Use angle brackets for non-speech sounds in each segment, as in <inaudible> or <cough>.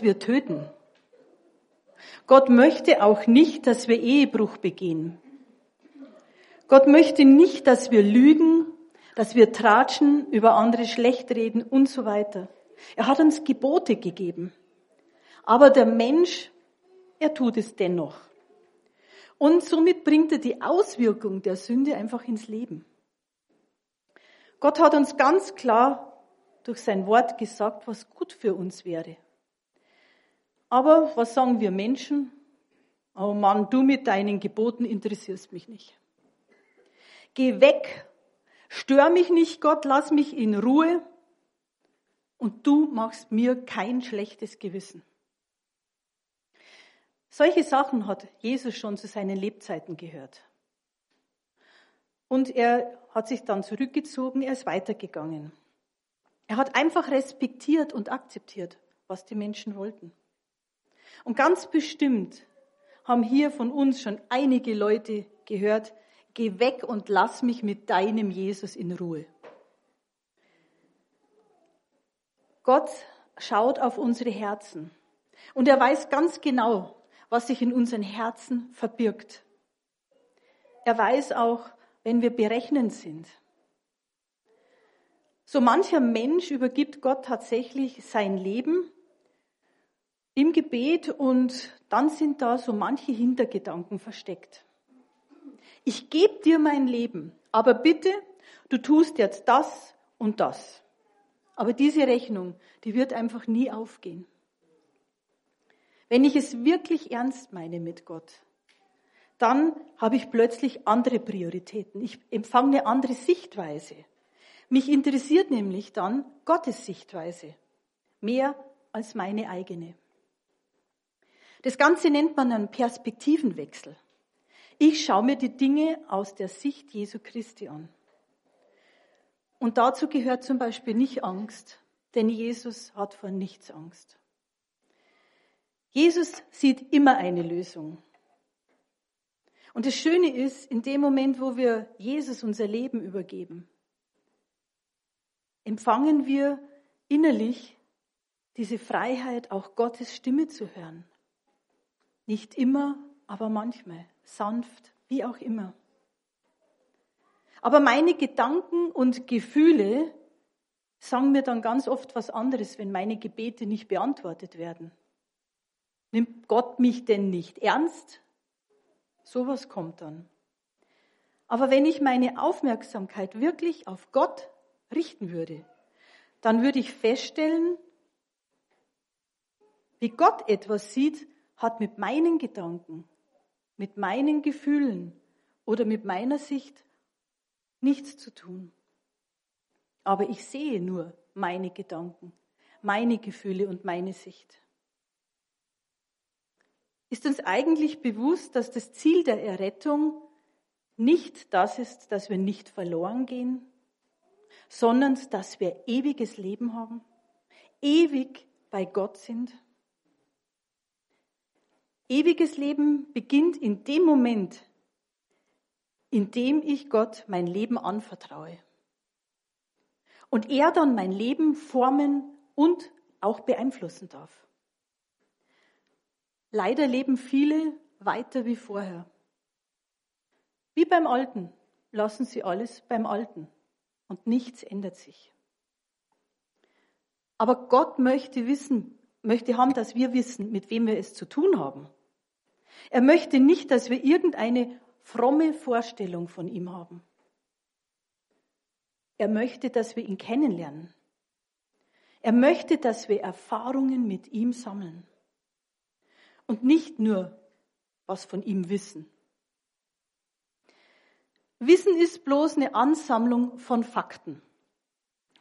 wir töten. Gott möchte auch nicht, dass wir Ehebruch begehen. Gott möchte nicht, dass wir lügen, dass wir tratschen, über andere schlecht reden und so weiter. Er hat uns Gebote gegeben. Aber der Mensch, er tut es dennoch. Und somit bringt er die Auswirkung der Sünde einfach ins Leben. Gott hat uns ganz klar durch sein Wort gesagt, was gut für uns wäre. Aber was sagen wir Menschen? Oh Mann, du mit deinen Geboten interessierst mich nicht. Geh weg, stör mich nicht, Gott, lass mich in Ruhe und du machst mir kein schlechtes Gewissen. Solche Sachen hat Jesus schon zu seinen Lebzeiten gehört. Und er hat sich dann zurückgezogen, er ist weitergegangen. Er hat einfach respektiert und akzeptiert, was die Menschen wollten. Und ganz bestimmt haben hier von uns schon einige Leute gehört, geh weg und lass mich mit deinem Jesus in Ruhe. Gott schaut auf unsere Herzen und er weiß ganz genau, was sich in unseren Herzen verbirgt. Er weiß auch, wenn wir berechnend sind. So mancher Mensch übergibt Gott tatsächlich sein Leben im Gebet und dann sind da so manche Hintergedanken versteckt. Ich gebe dir mein Leben, aber bitte, du tust jetzt das und das. Aber diese Rechnung, die wird einfach nie aufgehen. Wenn ich es wirklich ernst meine mit Gott, dann habe ich plötzlich andere Prioritäten. Ich empfange eine andere Sichtweise. Mich interessiert nämlich dann Gottes Sichtweise mehr als meine eigene. Das Ganze nennt man einen Perspektivenwechsel. Ich schaue mir die Dinge aus der Sicht Jesu Christi an. Und dazu gehört zum Beispiel nicht Angst, denn Jesus hat vor nichts Angst. Jesus sieht immer eine Lösung. Und das Schöne ist, in dem Moment, wo wir Jesus unser Leben übergeben, empfangen wir innerlich diese Freiheit, auch Gottes Stimme zu hören. Nicht immer, aber manchmal, sanft, wie auch immer. Aber meine Gedanken und Gefühle sagen mir dann ganz oft was anderes, wenn meine Gebete nicht beantwortet werden. Nimmt Gott mich denn nicht ernst? Sowas kommt dann. Aber wenn ich meine Aufmerksamkeit wirklich auf Gott richten würde, dann würde ich feststellen, wie Gott etwas sieht, hat mit meinen Gedanken, mit meinen Gefühlen oder mit meiner Sicht nichts zu tun. Aber ich sehe nur meine Gedanken, meine Gefühle und meine Sicht. Ist uns eigentlich bewusst, dass das Ziel der Errettung nicht das ist, dass wir nicht verloren gehen, sondern dass wir ewiges Leben haben, ewig bei Gott sind? Ewiges Leben beginnt in dem Moment, in dem ich Gott mein Leben anvertraue. Und er dann mein Leben formen und auch beeinflussen darf. Leider leben viele weiter wie vorher. Wie beim Alten lassen sie alles beim Alten und nichts ändert sich. Aber Gott möchte wissen, möchte haben, dass wir wissen, mit wem wir es zu tun haben. Er möchte nicht, dass wir irgendeine fromme Vorstellung von ihm haben. Er möchte, dass wir ihn kennenlernen. Er möchte, dass wir Erfahrungen mit ihm sammeln und nicht nur was von ihm wissen. Wissen ist bloß eine Ansammlung von Fakten,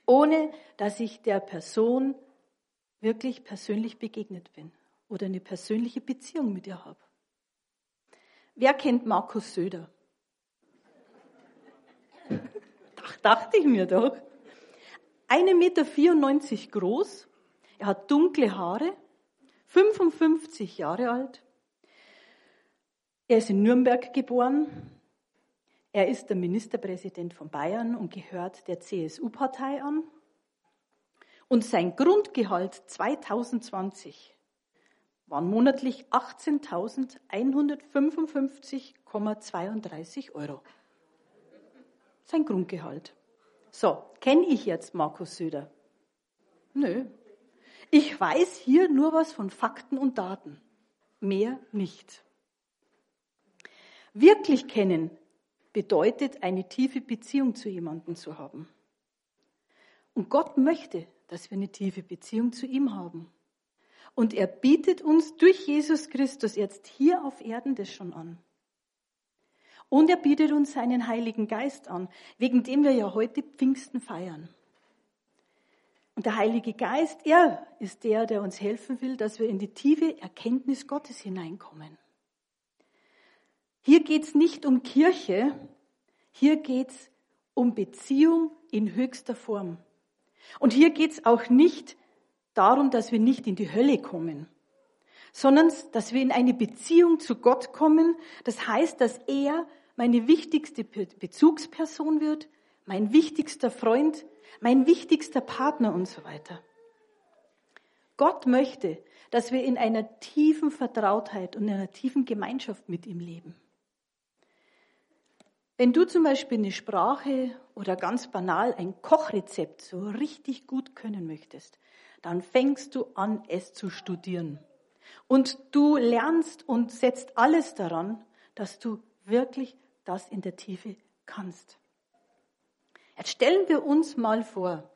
ohne dass ich der Person wirklich persönlich begegnet bin oder eine persönliche Beziehung mit ihr habe. Wer kennt Markus Söder? <laughs> Ach, dachte ich mir doch. 1,94 Meter groß, er hat dunkle Haare, 55 Jahre alt. Er ist in Nürnberg geboren. Er ist der Ministerpräsident von Bayern und gehört der CSU-Partei an. Und sein Grundgehalt 2020 waren monatlich 18.155,32 Euro. Sein Grundgehalt. So, kenne ich jetzt Markus Söder? Nö. Ich weiß hier nur was von Fakten und Daten. Mehr nicht. Wirklich kennen bedeutet, eine tiefe Beziehung zu jemandem zu haben. Und Gott möchte, dass wir eine tiefe Beziehung zu ihm haben. Und er bietet uns durch Jesus Christus jetzt hier auf Erden das schon an. Und er bietet uns seinen Heiligen Geist an, wegen dem wir ja heute Pfingsten feiern. Und der Heilige Geist, er ist der, der uns helfen will, dass wir in die tiefe Erkenntnis Gottes hineinkommen. Hier geht es nicht um Kirche, hier geht es um Beziehung in höchster Form. Und hier geht es auch nicht darum, dass wir nicht in die Hölle kommen, sondern dass wir in eine Beziehung zu Gott kommen. Das heißt, dass er meine wichtigste Bezugsperson wird, mein wichtigster Freund, mein wichtigster Partner und so weiter. Gott möchte, dass wir in einer tiefen Vertrautheit und in einer tiefen Gemeinschaft mit ihm leben. Wenn du zum Beispiel eine Sprache oder ganz banal ein Kochrezept so richtig gut können möchtest, dann fängst du an, es zu studieren. Und du lernst und setzt alles daran, dass du wirklich das in der Tiefe kannst. Jetzt stellen wir uns mal vor,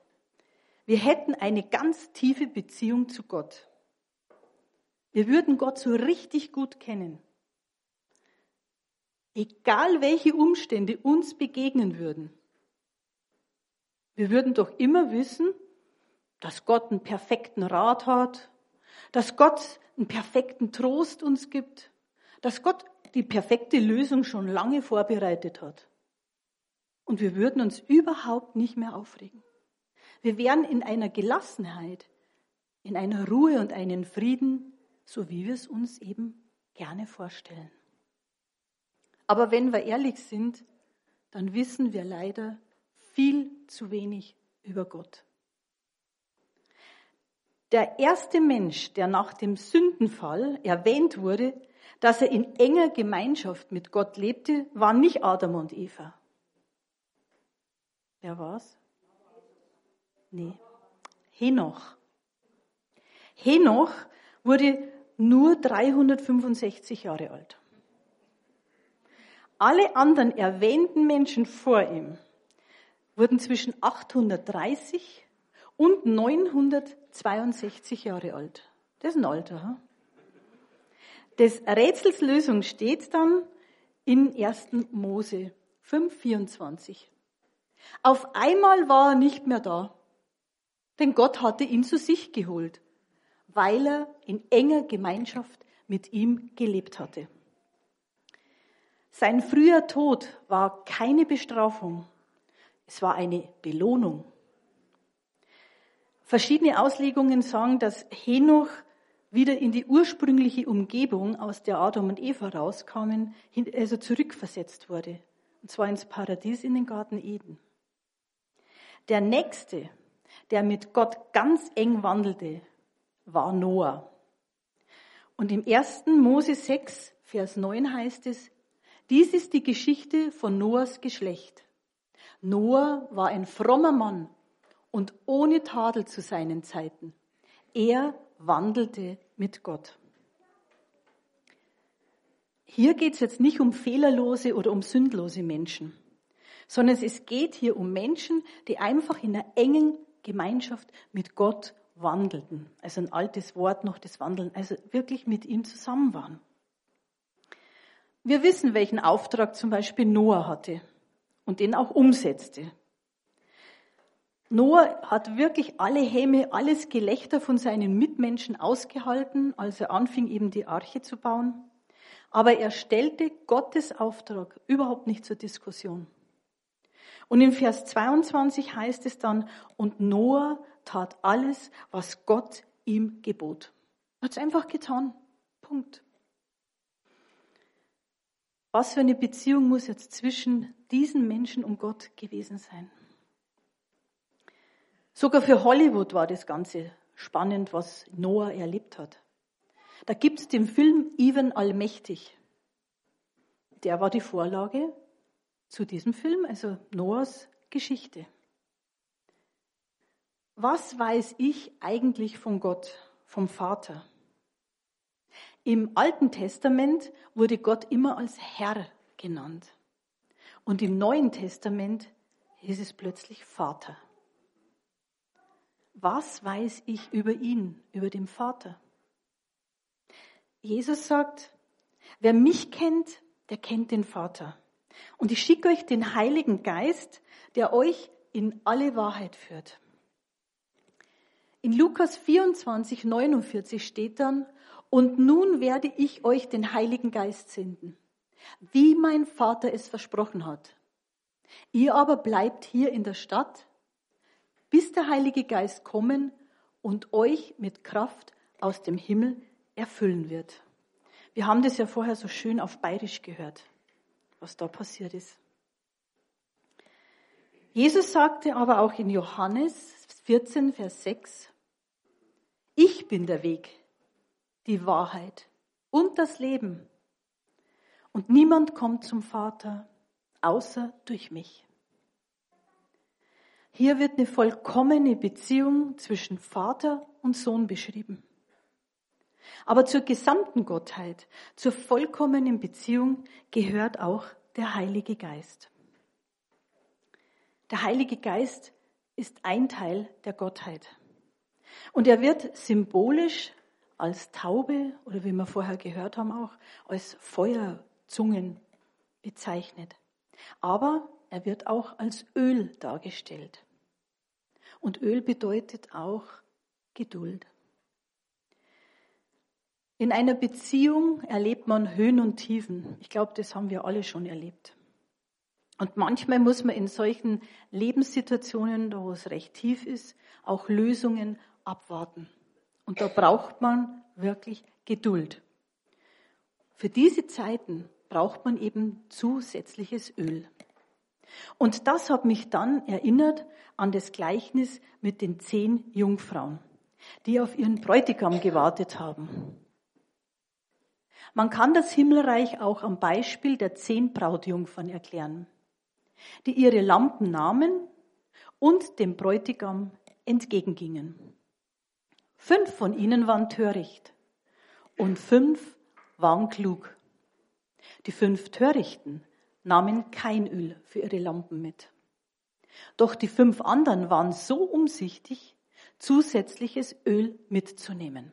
wir hätten eine ganz tiefe Beziehung zu Gott. Wir würden Gott so richtig gut kennen. Egal welche Umstände uns begegnen würden, wir würden doch immer wissen, dass Gott einen perfekten Rat hat, dass Gott einen perfekten Trost uns gibt, dass Gott die perfekte Lösung schon lange vorbereitet hat. Und wir würden uns überhaupt nicht mehr aufregen. Wir wären in einer Gelassenheit, in einer Ruhe und einen Frieden, so wie wir es uns eben gerne vorstellen. Aber wenn wir ehrlich sind, dann wissen wir leider viel zu wenig über Gott. Der erste Mensch, der nach dem Sündenfall erwähnt wurde, dass er in enger Gemeinschaft mit Gott lebte, waren nicht Adam und Eva. Wer war's? Nee. Henoch. Henoch wurde nur 365 Jahre alt. Alle anderen erwähnten Menschen vor ihm wurden zwischen 830 und 962 Jahre alt. Das ist ein Alter. Hm? Des Rätsels Lösung steht dann in 1. Mose 5,24. Auf einmal war er nicht mehr da, denn Gott hatte ihn zu sich geholt, weil er in enger Gemeinschaft mit ihm gelebt hatte. Sein früher Tod war keine Bestrafung, es war eine Belohnung. Verschiedene Auslegungen sagen, dass Henoch wieder in die ursprüngliche Umgebung, aus der Adam und Eva rauskamen, also zurückversetzt wurde. Und zwar ins Paradies in den Garten Eden. Der nächste, der mit Gott ganz eng wandelte, war Noah. Und im 1. Mose 6, Vers 9 heißt es, dies ist die Geschichte von Noahs Geschlecht. Noah war ein frommer Mann und ohne Tadel zu seinen Zeiten. Er wandelte mit Gott. Hier geht es jetzt nicht um fehlerlose oder um sündlose Menschen, sondern es geht hier um Menschen, die einfach in einer engen Gemeinschaft mit Gott wandelten. Also ein altes Wort noch, das Wandeln, also wirklich mit ihm zusammen waren. Wir wissen, welchen Auftrag zum Beispiel Noah hatte und den auch umsetzte. Noah hat wirklich alle Häme, alles Gelächter von seinen Mitmenschen ausgehalten, als er anfing, eben die Arche zu bauen. Aber er stellte Gottes Auftrag überhaupt nicht zur Diskussion. Und in Vers 22 heißt es dann, und Noah tat alles, was Gott ihm gebot. Er hat es einfach getan. Punkt. Was für eine Beziehung muss jetzt zwischen diesen Menschen und Gott gewesen sein? Sogar für Hollywood war das Ganze spannend, was Noah erlebt hat. Da gibt es den Film Even Allmächtig. Der war die Vorlage zu diesem Film, also Noahs Geschichte. Was weiß ich eigentlich von Gott, vom Vater? Im Alten Testament wurde Gott immer als Herr genannt. Und im Neuen Testament hieß es plötzlich Vater. Was weiß ich über ihn, über den Vater? Jesus sagt, wer mich kennt, der kennt den Vater. Und ich schicke euch den Heiligen Geist, der euch in alle Wahrheit führt. In Lukas 24, 49 steht dann, und nun werde ich euch den Heiligen Geist senden, wie mein Vater es versprochen hat. Ihr aber bleibt hier in der Stadt, bis der Heilige Geist kommen und euch mit Kraft aus dem Himmel erfüllen wird. Wir haben das ja vorher so schön auf Bayerisch gehört, was da passiert ist. Jesus sagte aber auch in Johannes 14, Vers 6, ich bin der Weg, die Wahrheit und das Leben. Und niemand kommt zum Vater außer durch mich. Hier wird eine vollkommene Beziehung zwischen Vater und Sohn beschrieben. Aber zur gesamten Gottheit, zur vollkommenen Beziehung gehört auch der Heilige Geist. Der Heilige Geist ist ein Teil der Gottheit. Und er wird symbolisch als Taube oder wie wir vorher gehört haben auch als Feuerzungen bezeichnet. Aber er wird auch als Öl dargestellt. Und Öl bedeutet auch Geduld. In einer Beziehung erlebt man Höhen und Tiefen. Ich glaube, das haben wir alle schon erlebt. Und manchmal muss man in solchen Lebenssituationen, wo es recht tief ist, auch Lösungen abwarten. Und da braucht man wirklich Geduld. Für diese Zeiten braucht man eben zusätzliches Öl. Und das hat mich dann erinnert an das Gleichnis mit den zehn Jungfrauen, die auf ihren Bräutigam gewartet haben. Man kann das Himmelreich auch am Beispiel der zehn Brautjungfern erklären, die ihre Lampen nahmen und dem Bräutigam entgegengingen. Fünf von ihnen waren töricht und fünf waren klug. Die fünf Törichten nahmen kein Öl für ihre Lampen mit. Doch die fünf anderen waren so umsichtig, zusätzliches Öl mitzunehmen.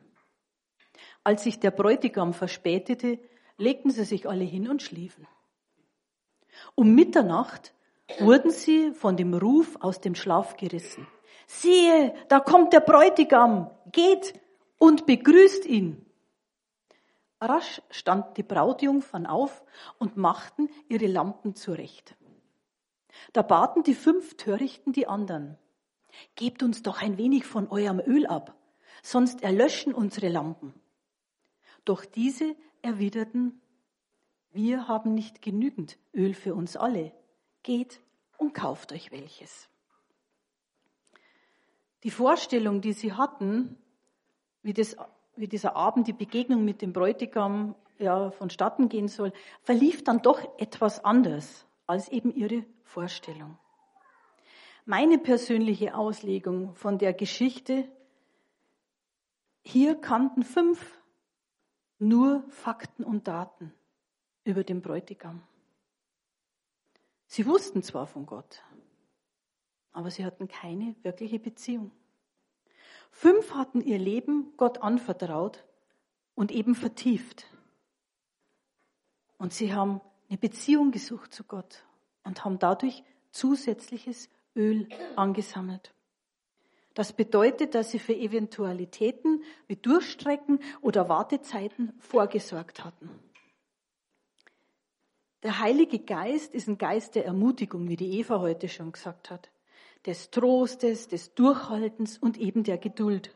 Als sich der Bräutigam verspätete, legten sie sich alle hin und schliefen. Um Mitternacht wurden sie von dem Ruf aus dem Schlaf gerissen siehe, da kommt der Bräutigam, geht und begrüßt ihn. Rasch standen die Brautjungfern auf und machten ihre Lampen zurecht. Da baten die fünf Törichten die anderen, gebt uns doch ein wenig von eurem Öl ab, sonst erlöschen unsere Lampen. Doch diese erwiderten, wir haben nicht genügend Öl für uns alle, geht und kauft euch welches. Die Vorstellung, die sie hatten, wie, das, wie dieser Abend, die Begegnung mit dem Bräutigam ja, vonstatten gehen soll, verlief dann doch etwas anders als eben ihre Vorstellung. Meine persönliche Auslegung von der Geschichte, hier kannten fünf nur Fakten und Daten über den Bräutigam. Sie wussten zwar von Gott, aber sie hatten keine wirkliche Beziehung. Fünf hatten ihr Leben Gott anvertraut und eben vertieft. Und sie haben eine Beziehung gesucht zu Gott und haben dadurch zusätzliches Öl angesammelt. Das bedeutet, dass sie für Eventualitäten wie Durchstrecken oder Wartezeiten vorgesorgt hatten. Der Heilige Geist ist ein Geist der Ermutigung, wie die Eva heute schon gesagt hat des Trostes, des Durchhaltens und eben der Geduld.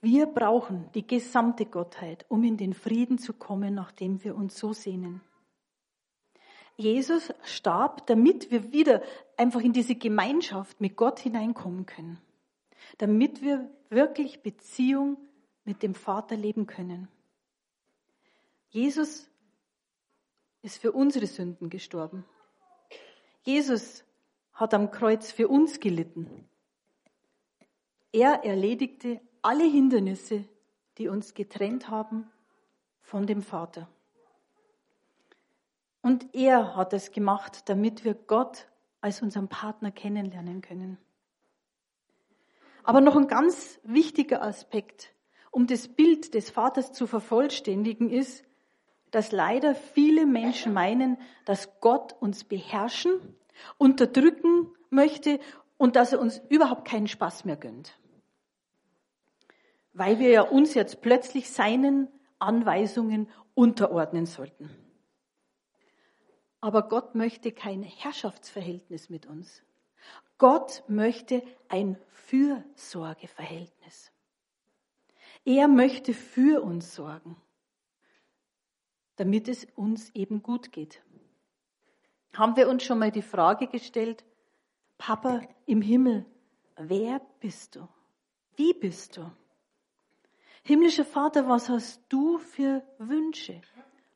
Wir brauchen die gesamte Gottheit, um in den Frieden zu kommen, nach dem wir uns so sehnen. Jesus starb, damit wir wieder einfach in diese Gemeinschaft mit Gott hineinkommen können. Damit wir wirklich Beziehung mit dem Vater leben können. Jesus ist für unsere Sünden gestorben. Jesus hat am Kreuz für uns gelitten. Er erledigte alle Hindernisse, die uns getrennt haben von dem Vater. Und er hat es gemacht, damit wir Gott als unseren Partner kennenlernen können. Aber noch ein ganz wichtiger Aspekt, um das Bild des Vaters zu vervollständigen, ist, dass leider viele Menschen meinen, dass Gott uns beherrschen, unterdrücken möchte und dass er uns überhaupt keinen Spaß mehr gönnt weil wir ja uns jetzt plötzlich seinen Anweisungen unterordnen sollten. Aber Gott möchte kein Herrschaftsverhältnis mit uns. Gott möchte ein Fürsorgeverhältnis. Er möchte für uns sorgen, damit es uns eben gut geht. Haben wir uns schon mal die Frage gestellt, Papa im Himmel, wer bist du? Wie bist du? Himmlischer Vater, was hast du für Wünsche?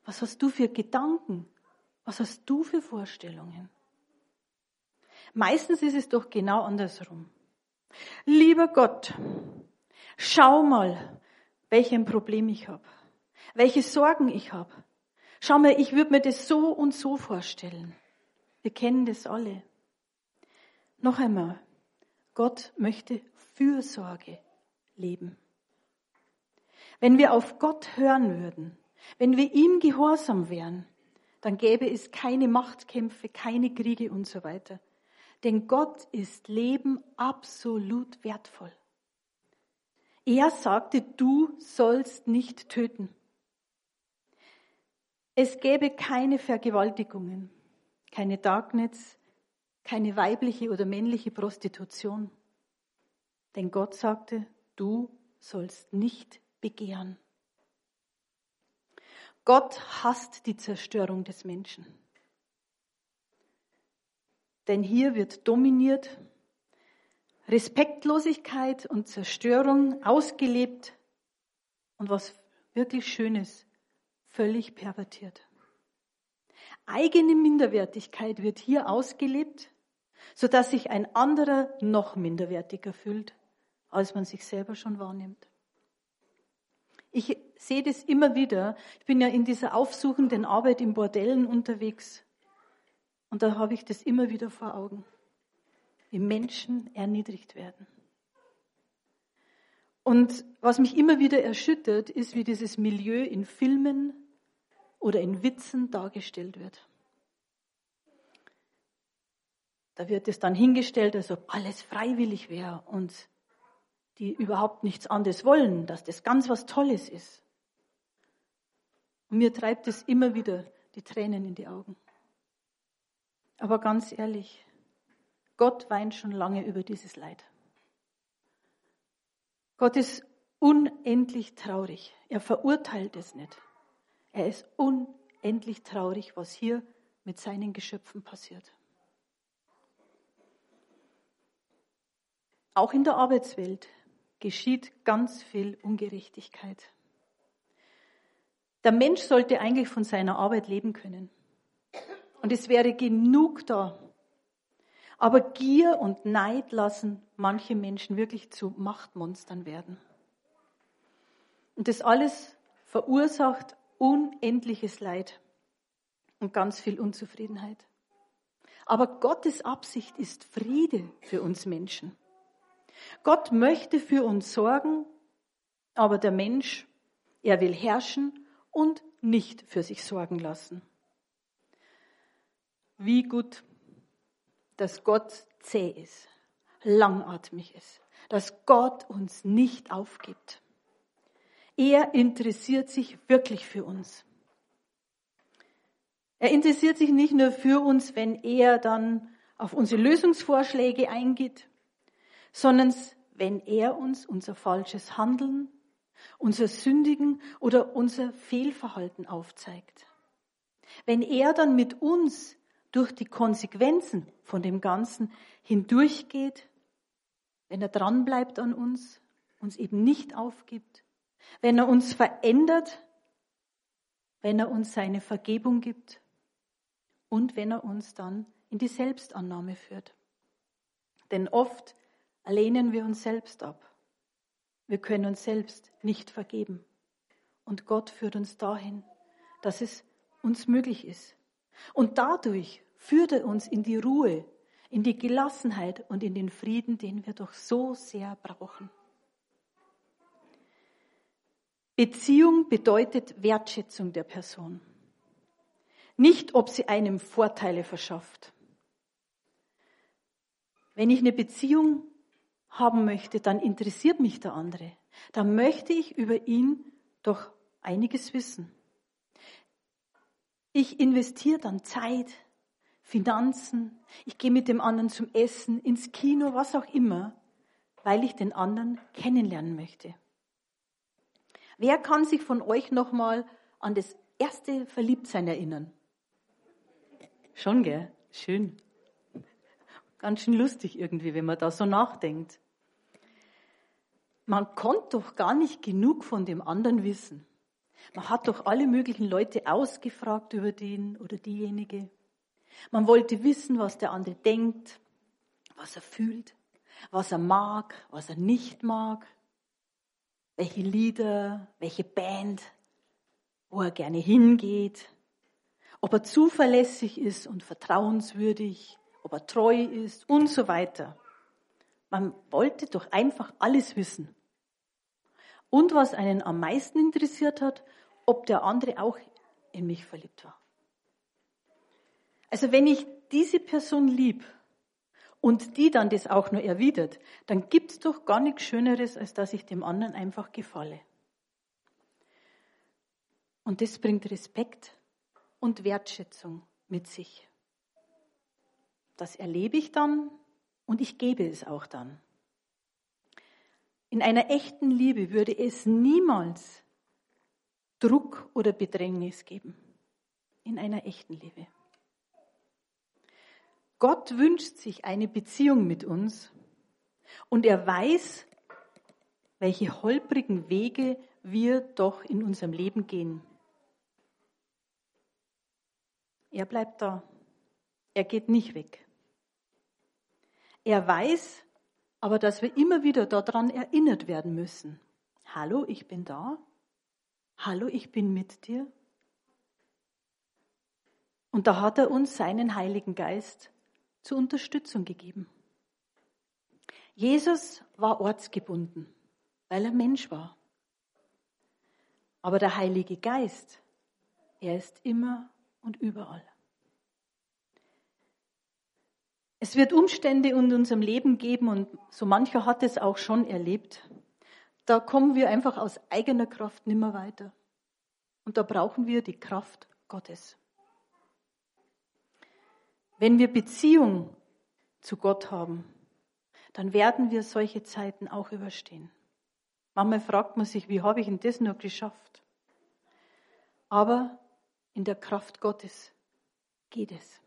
Was hast du für Gedanken? Was hast du für Vorstellungen? Meistens ist es doch genau andersrum. Lieber Gott, schau mal, welches Problem ich habe, welche Sorgen ich habe. Schau mal, ich würde mir das so und so vorstellen. Wir kennen das alle. Noch einmal, Gott möchte Fürsorge leben. Wenn wir auf Gott hören würden, wenn wir ihm gehorsam wären, dann gäbe es keine Machtkämpfe, keine Kriege und so weiter. Denn Gott ist Leben absolut wertvoll. Er sagte, du sollst nicht töten. Es gäbe keine Vergewaltigungen, keine Darknets, keine weibliche oder männliche Prostitution. Denn Gott sagte, du sollst nicht begehren. Gott hasst die Zerstörung des Menschen. Denn hier wird dominiert, Respektlosigkeit und Zerstörung ausgelebt und was wirklich Schönes, völlig pervertiert. Eigene Minderwertigkeit wird hier ausgelebt, sodass sich ein anderer noch minderwertiger fühlt, als man sich selber schon wahrnimmt. Ich sehe das immer wieder. Ich bin ja in dieser aufsuchenden Arbeit in Bordellen unterwegs. Und da habe ich das immer wieder vor Augen. Wie Menschen erniedrigt werden. Und was mich immer wieder erschüttert, ist, wie dieses Milieu in Filmen oder in Witzen dargestellt wird. Da wird es dann hingestellt, als ob alles freiwillig wäre und die überhaupt nichts anderes wollen, dass das ganz was Tolles ist. Und mir treibt es immer wieder die Tränen in die Augen. Aber ganz ehrlich, Gott weint schon lange über dieses Leid. Gott ist unendlich traurig. Er verurteilt es nicht. Er ist unendlich traurig, was hier mit seinen Geschöpfen passiert. Auch in der Arbeitswelt geschieht ganz viel Ungerechtigkeit. Der Mensch sollte eigentlich von seiner Arbeit leben können. Und es wäre genug da. Aber Gier und Neid lassen manche Menschen wirklich zu Machtmonstern werden. Und das alles verursacht unendliches Leid und ganz viel Unzufriedenheit. Aber Gottes Absicht ist Friede für uns Menschen. Gott möchte für uns sorgen, aber der Mensch, er will herrschen und nicht für sich sorgen lassen. Wie gut, dass Gott zäh ist, langatmig ist, dass Gott uns nicht aufgibt. Er interessiert sich wirklich für uns. Er interessiert sich nicht nur für uns, wenn er dann auf unsere Lösungsvorschläge eingeht, sondern wenn er uns unser falsches Handeln, unser Sündigen oder unser Fehlverhalten aufzeigt. Wenn er dann mit uns durch die Konsequenzen von dem Ganzen hindurchgeht, wenn er dranbleibt an uns, uns eben nicht aufgibt, wenn er uns verändert, wenn er uns seine Vergebung gibt und wenn er uns dann in die Selbstannahme führt. Denn oft lehnen wir uns selbst ab. Wir können uns selbst nicht vergeben. Und Gott führt uns dahin, dass es uns möglich ist. Und dadurch führt er uns in die Ruhe, in die Gelassenheit und in den Frieden, den wir doch so sehr brauchen. Beziehung bedeutet Wertschätzung der Person. Nicht, ob sie einem Vorteile verschafft. Wenn ich eine Beziehung haben möchte, dann interessiert mich der andere. Dann möchte ich über ihn doch einiges wissen. Ich investiere dann Zeit, Finanzen, ich gehe mit dem anderen zum Essen, ins Kino, was auch immer, weil ich den anderen kennenlernen möchte. Wer kann sich von euch nochmal an das erste Verliebtsein erinnern? Schon, gell? Schön. Ganz schön lustig irgendwie, wenn man da so nachdenkt. Man konnte doch gar nicht genug von dem anderen wissen. Man hat doch alle möglichen Leute ausgefragt über den oder diejenige. Man wollte wissen, was der andere denkt, was er fühlt, was er mag, was er nicht mag welche Lieder, welche Band, wo er gerne hingeht, ob er zuverlässig ist und vertrauenswürdig, ob er treu ist und so weiter. Man wollte doch einfach alles wissen. Und was einen am meisten interessiert hat, ob der andere auch in mich verliebt war. Also wenn ich diese Person lieb, und die dann das auch nur erwidert, dann gibt's doch gar nichts Schöneres, als dass ich dem anderen einfach gefalle. Und das bringt Respekt und Wertschätzung mit sich. Das erlebe ich dann und ich gebe es auch dann. In einer echten Liebe würde es niemals Druck oder Bedrängnis geben. In einer echten Liebe. Gott wünscht sich eine Beziehung mit uns und er weiß, welche holprigen Wege wir doch in unserem Leben gehen. Er bleibt da. Er geht nicht weg. Er weiß aber, dass wir immer wieder daran erinnert werden müssen. Hallo, ich bin da. Hallo, ich bin mit dir. Und da hat er uns seinen Heiligen Geist zur Unterstützung gegeben. Jesus war ortsgebunden, weil er Mensch war. Aber der Heilige Geist, er ist immer und überall. Es wird Umstände in unserem Leben geben und so mancher hat es auch schon erlebt. Da kommen wir einfach aus eigener Kraft nimmer weiter. Und da brauchen wir die Kraft Gottes. Wenn wir Beziehung zu Gott haben, dann werden wir solche Zeiten auch überstehen. Manchmal fragt man sich, wie habe ich denn das nur geschafft? Aber in der Kraft Gottes geht es.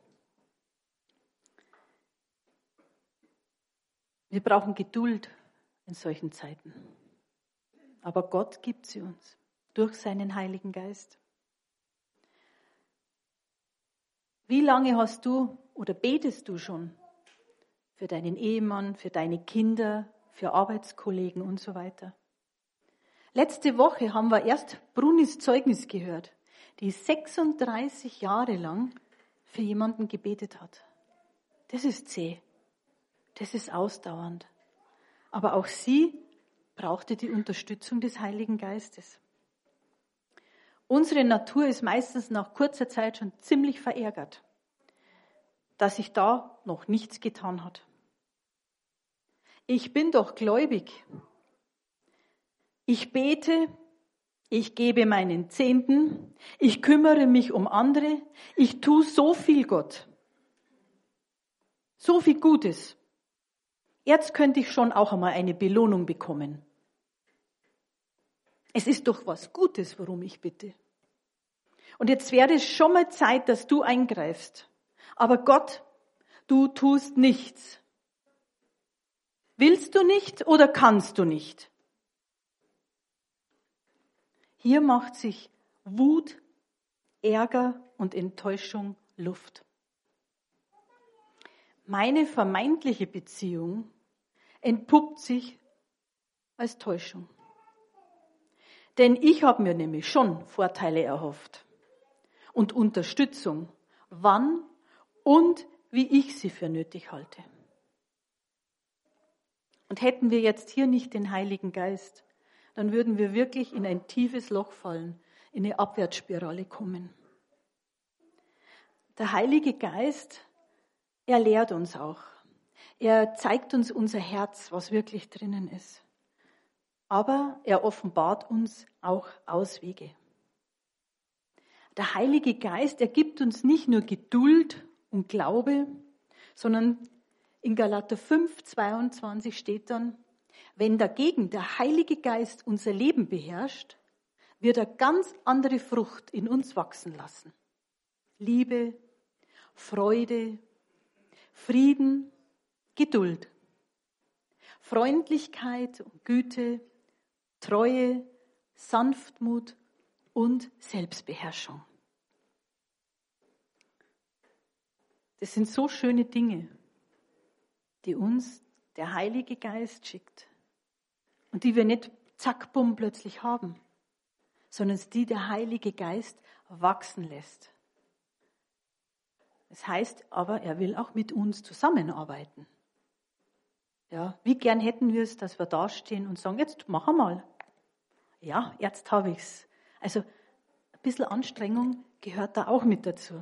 Wir brauchen Geduld in solchen Zeiten. Aber Gott gibt sie uns durch seinen Heiligen Geist. Wie lange hast du oder betest du schon für deinen Ehemann, für deine Kinder, für Arbeitskollegen und so weiter? Letzte Woche haben wir erst Brunis Zeugnis gehört, die 36 Jahre lang für jemanden gebetet hat. Das ist zäh. Das ist ausdauernd. Aber auch sie brauchte die Unterstützung des Heiligen Geistes. Unsere Natur ist meistens nach kurzer Zeit schon ziemlich verärgert, dass sich da noch nichts getan hat. Ich bin doch gläubig. Ich bete, ich gebe meinen Zehnten, ich kümmere mich um andere, ich tue so viel Gott. So viel Gutes. Jetzt könnte ich schon auch einmal eine Belohnung bekommen. Es ist doch was Gutes, worum ich bitte. Und jetzt wäre es schon mal Zeit, dass du eingreifst. Aber Gott, du tust nichts. Willst du nicht oder kannst du nicht? Hier macht sich Wut, Ärger und Enttäuschung Luft. Meine vermeintliche Beziehung entpuppt sich als Täuschung. Denn ich habe mir nämlich schon Vorteile erhofft und Unterstützung, wann und wie ich sie für nötig halte. Und hätten wir jetzt hier nicht den Heiligen Geist, dann würden wir wirklich in ein tiefes Loch fallen, in eine Abwärtsspirale kommen. Der Heilige Geist, er lehrt uns auch. Er zeigt uns unser Herz, was wirklich drinnen ist. Aber er offenbart uns auch Auswege. Der Heilige Geist, er gibt uns nicht nur Geduld und Glaube, sondern in Galater 5, 22 steht dann, wenn dagegen der Heilige Geist unser Leben beherrscht, wird er ganz andere Frucht in uns wachsen lassen. Liebe, Freude, Frieden, Geduld, Freundlichkeit und Güte, Treue, Sanftmut und Selbstbeherrschung. Das sind so schöne Dinge, die uns der Heilige Geist schickt und die wir nicht zack, bumm plötzlich haben, sondern die der Heilige Geist wachsen lässt. Das heißt aber, er will auch mit uns zusammenarbeiten. Ja, wie gern hätten wir es, dass wir dastehen und sagen, jetzt mach mal. Ja, jetzt habe ich's. Also ein bisschen Anstrengung gehört da auch mit dazu.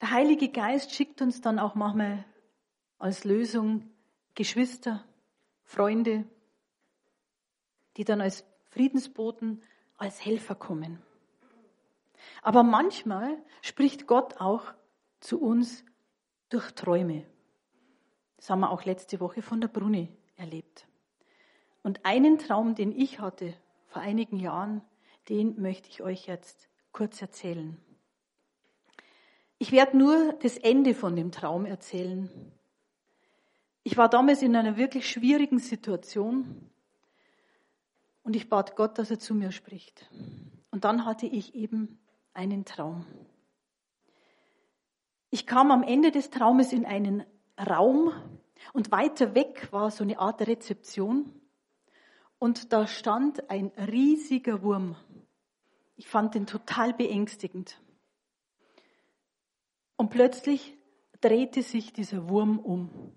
Der Heilige Geist schickt uns dann auch manchmal als Lösung Geschwister, Freunde, die dann als Friedensboten, als Helfer kommen. Aber manchmal spricht Gott auch zu uns durch Träume. Das haben wir auch letzte Woche von der Bruni erlebt. Und einen Traum, den ich hatte vor einigen Jahren, den möchte ich euch jetzt kurz erzählen. Ich werde nur das Ende von dem Traum erzählen. Ich war damals in einer wirklich schwierigen Situation und ich bat Gott, dass er zu mir spricht. Und dann hatte ich eben einen Traum. Ich kam am Ende des Traumes in einen Raum und weiter weg war so eine Art Rezeption und da stand ein riesiger Wurm. Ich fand den total beängstigend. Und plötzlich drehte sich dieser Wurm um.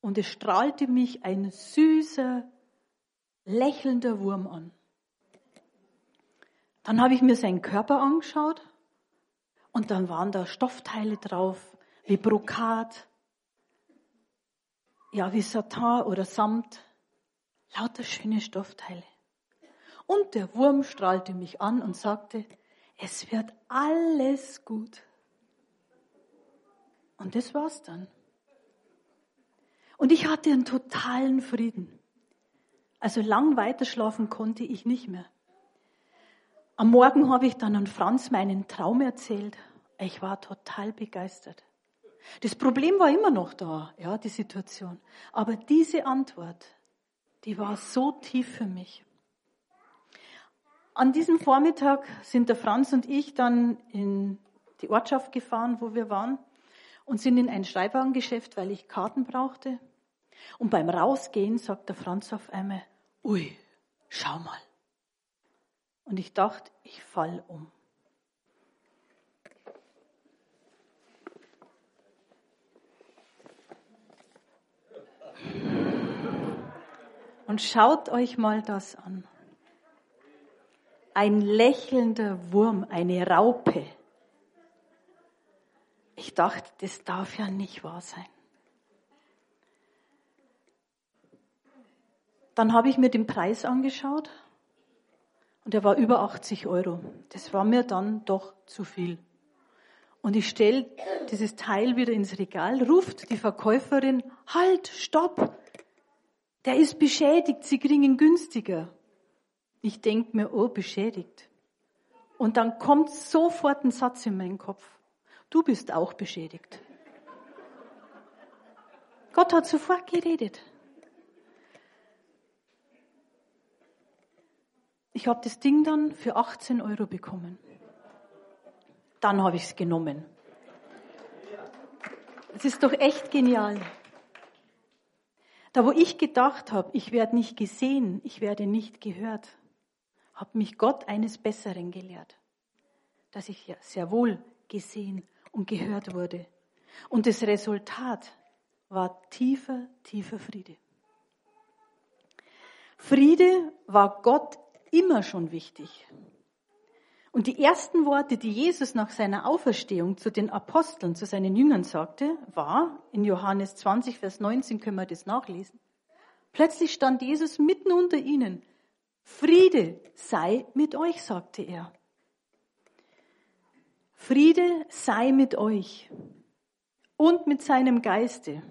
Und es strahlte mich ein süßer, lächelnder Wurm an. Dann habe ich mir seinen Körper angeschaut und dann waren da Stoffteile drauf, wie Brokat, ja, wie Satin oder Samt, lauter schöne Stoffteile. Und der Wurm strahlte mich an und sagte, es wird alles gut. Und das war's dann. Und ich hatte einen totalen Frieden. Also lang weiterschlafen konnte ich nicht mehr. Am Morgen habe ich dann an Franz meinen Traum erzählt. Ich war total begeistert. Das Problem war immer noch da, ja, die Situation. Aber diese Antwort, die war so tief für mich. An diesem Vormittag sind der Franz und ich dann in die Ortschaft gefahren, wo wir waren, und sind in ein Schreibwarengeschäft, weil ich Karten brauchte. Und beim Rausgehen sagt der Franz auf einmal, ui, schau mal. Und ich dachte, ich fall um. Und schaut euch mal das an. Ein lächelnder Wurm, eine Raupe. Ich dachte, das darf ja nicht wahr sein. Dann habe ich mir den Preis angeschaut und er war über 80 Euro. Das war mir dann doch zu viel. Und ich stelle dieses Teil wieder ins Regal, ruft die Verkäuferin, halt, stopp, der ist beschädigt, Sie kriegen ihn günstiger. Ich denke mir, oh, beschädigt. Und dann kommt sofort ein Satz in meinen Kopf. Du bist auch beschädigt. Gott hat sofort geredet. Ich habe das Ding dann für 18 Euro bekommen. Dann habe ich es genommen. Es ist doch echt genial. Da wo ich gedacht habe, ich werde nicht gesehen, ich werde nicht gehört, hat mich Gott eines Besseren gelehrt, dass ich ja sehr wohl gesehen und gehört wurde. Und das Resultat war tiefer, tiefer Friede. Friede war Gott immer schon wichtig. Und die ersten Worte, die Jesus nach seiner Auferstehung zu den Aposteln, zu seinen Jüngern sagte, war, in Johannes 20, Vers 19 können wir das nachlesen. Plötzlich stand Jesus mitten unter ihnen. Friede sei mit euch, sagte er. Friede sei mit euch und mit seinem Geiste.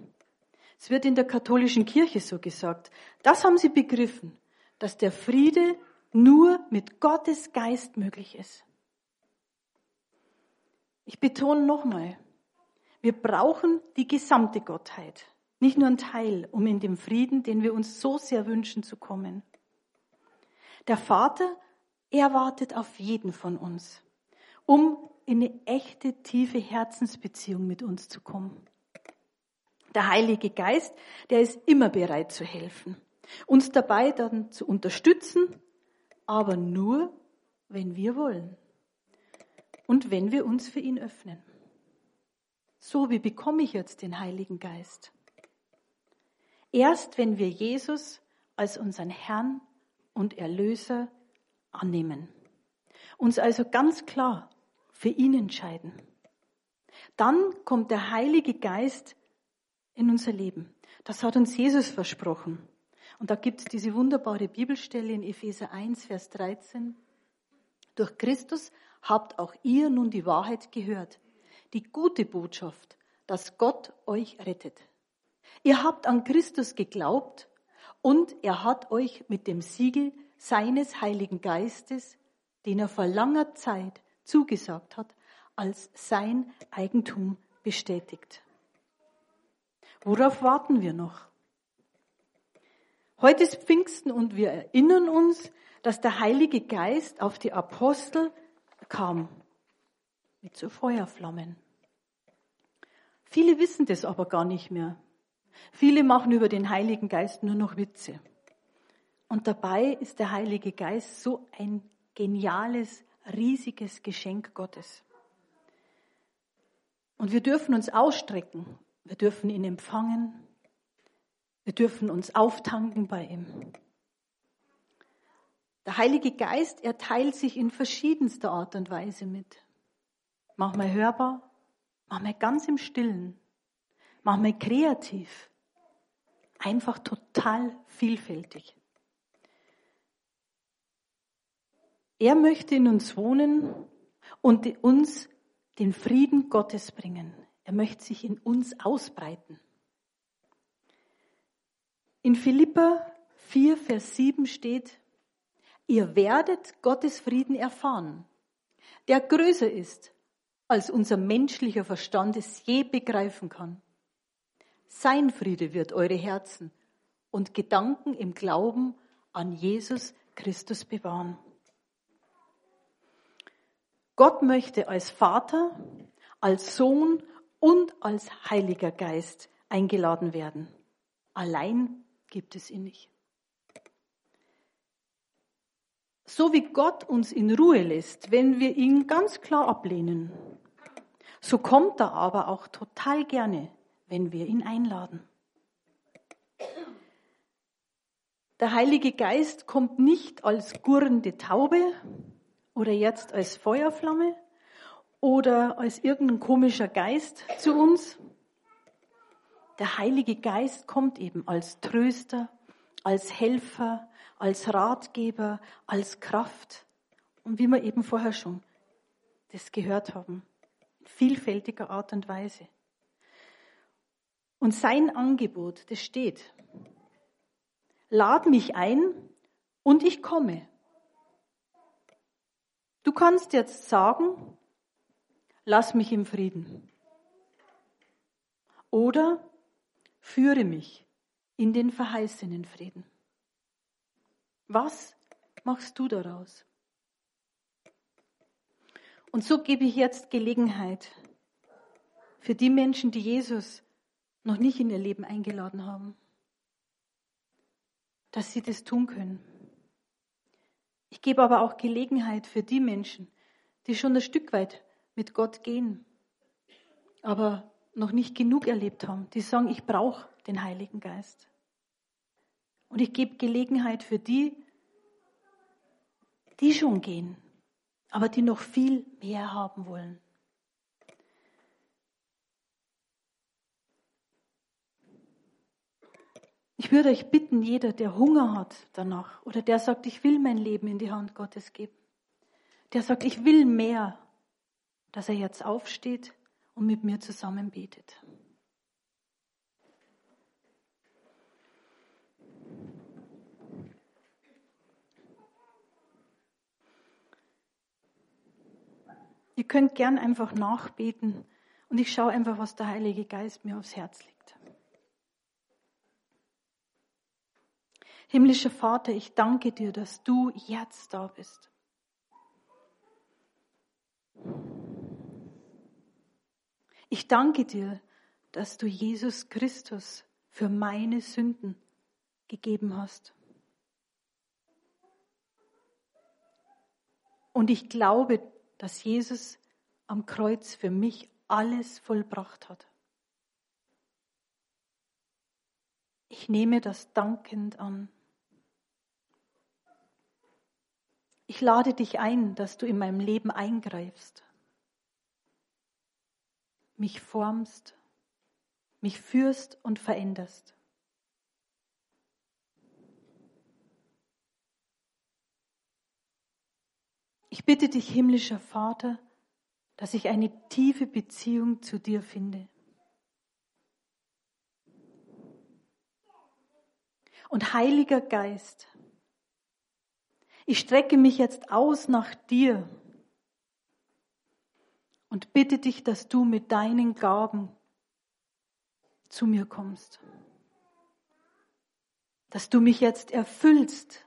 Es wird in der katholischen Kirche so gesagt. Das haben sie begriffen, dass der Friede nur mit Gottes Geist möglich ist. Ich betone nochmal, wir brauchen die gesamte Gottheit, nicht nur ein Teil, um in dem Frieden, den wir uns so sehr wünschen, zu kommen. Der Vater, er wartet auf jeden von uns, um in eine echte, tiefe Herzensbeziehung mit uns zu kommen. Der Heilige Geist, der ist immer bereit zu helfen, uns dabei dann zu unterstützen aber nur, wenn wir wollen und wenn wir uns für ihn öffnen. So, wie bekomme ich jetzt den Heiligen Geist? Erst wenn wir Jesus als unseren Herrn und Erlöser annehmen, uns also ganz klar für ihn entscheiden. Dann kommt der Heilige Geist in unser Leben. Das hat uns Jesus versprochen. Und da gibt es diese wunderbare Bibelstelle in Epheser 1, Vers 13. Durch Christus habt auch ihr nun die Wahrheit gehört, die gute Botschaft, dass Gott euch rettet. Ihr habt an Christus geglaubt und er hat euch mit dem Siegel seines Heiligen Geistes, den er vor langer Zeit zugesagt hat, als sein Eigentum bestätigt. Worauf warten wir noch? Heute ist Pfingsten und wir erinnern uns, dass der Heilige Geist auf die Apostel kam mit so Feuerflammen. Viele wissen das aber gar nicht mehr. Viele machen über den Heiligen Geist nur noch Witze. Und dabei ist der Heilige Geist so ein geniales, riesiges Geschenk Gottes. Und wir dürfen uns ausstrecken. Wir dürfen ihn empfangen. Wir dürfen uns auftanken bei ihm. Der Heilige Geist, er teilt sich in verschiedenster Art und Weise mit. Manchmal hörbar, manchmal ganz im Stillen, manchmal kreativ, einfach total vielfältig. Er möchte in uns wohnen und uns den Frieden Gottes bringen. Er möchte sich in uns ausbreiten. In Philippa 4, Vers 7 steht, ihr werdet Gottes Frieden erfahren, der größer ist, als unser menschlicher Verstand es je begreifen kann. Sein Friede wird eure Herzen und Gedanken im Glauben an Jesus Christus bewahren. Gott möchte als Vater, als Sohn und als Heiliger Geist eingeladen werden. Allein gibt es ihn nicht. So wie Gott uns in Ruhe lässt, wenn wir ihn ganz klar ablehnen, so kommt er aber auch total gerne, wenn wir ihn einladen. Der Heilige Geist kommt nicht als gurrende Taube oder jetzt als Feuerflamme oder als irgendein komischer Geist zu uns, der Heilige Geist kommt eben als Tröster, als Helfer, als Ratgeber, als Kraft. Und wie wir eben vorher schon das gehört haben, in vielfältiger Art und Weise. Und sein Angebot, das steht. Lad mich ein und ich komme. Du kannst jetzt sagen, lass mich im Frieden. Oder führe mich in den verheißenen Frieden. Was machst du daraus? Und so gebe ich jetzt Gelegenheit für die Menschen, die Jesus noch nicht in ihr Leben eingeladen haben, dass sie das tun können. Ich gebe aber auch Gelegenheit für die Menschen, die schon ein Stück weit mit Gott gehen, aber noch nicht genug erlebt haben, die sagen, ich brauche den Heiligen Geist. Und ich gebe Gelegenheit für die, die schon gehen, aber die noch viel mehr haben wollen. Ich würde euch bitten, jeder, der Hunger hat danach oder der sagt, ich will mein Leben in die Hand Gottes geben, der sagt, ich will mehr, dass er jetzt aufsteht und mit mir zusammen betet. Ihr könnt gern einfach nachbeten und ich schaue einfach, was der Heilige Geist mir aufs Herz legt. Himmlischer Vater, ich danke dir, dass du jetzt da bist. Ich danke dir, dass du Jesus Christus für meine Sünden gegeben hast. Und ich glaube, dass Jesus am Kreuz für mich alles vollbracht hat. Ich nehme das dankend an. Ich lade dich ein, dass du in meinem Leben eingreifst, mich formst, mich führst und veränderst. Ich bitte dich, himmlischer Vater, dass ich eine tiefe Beziehung zu dir finde. Und Heiliger Geist, ich strecke mich jetzt aus nach dir und bitte dich, dass du mit deinen Gaben zu mir kommst. Dass du mich jetzt erfüllst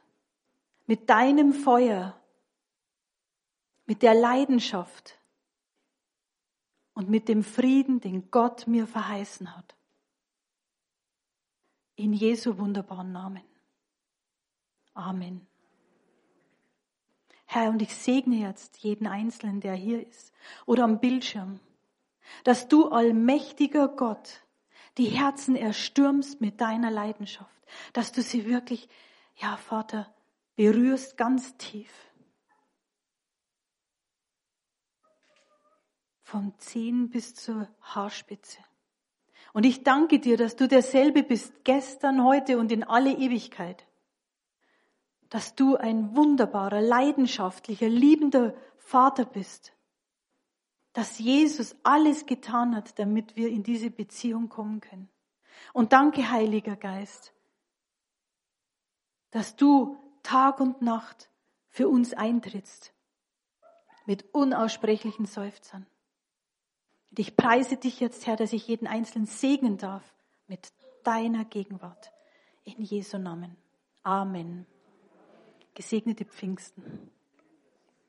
mit deinem Feuer mit der Leidenschaft und mit dem Frieden, den Gott mir verheißen hat. In Jesu wunderbaren Namen. Amen. Herr, und ich segne jetzt jeden Einzelnen, der hier ist oder am Bildschirm, dass du allmächtiger Gott die Herzen erstürmst mit deiner Leidenschaft, dass du sie wirklich, ja Vater, berührst ganz tief vom Zehen bis zur Haarspitze. Und ich danke dir, dass du derselbe bist, gestern, heute und in alle Ewigkeit. Dass du ein wunderbarer, leidenschaftlicher, liebender Vater bist. Dass Jesus alles getan hat, damit wir in diese Beziehung kommen können. Und danke, Heiliger Geist, dass du Tag und Nacht für uns eintrittst. Mit unaussprechlichen Seufzern. Und ich preise dich jetzt, Herr, dass ich jeden Einzelnen segnen darf mit deiner Gegenwart. In Jesu Namen. Amen. Gesegnete Pfingsten.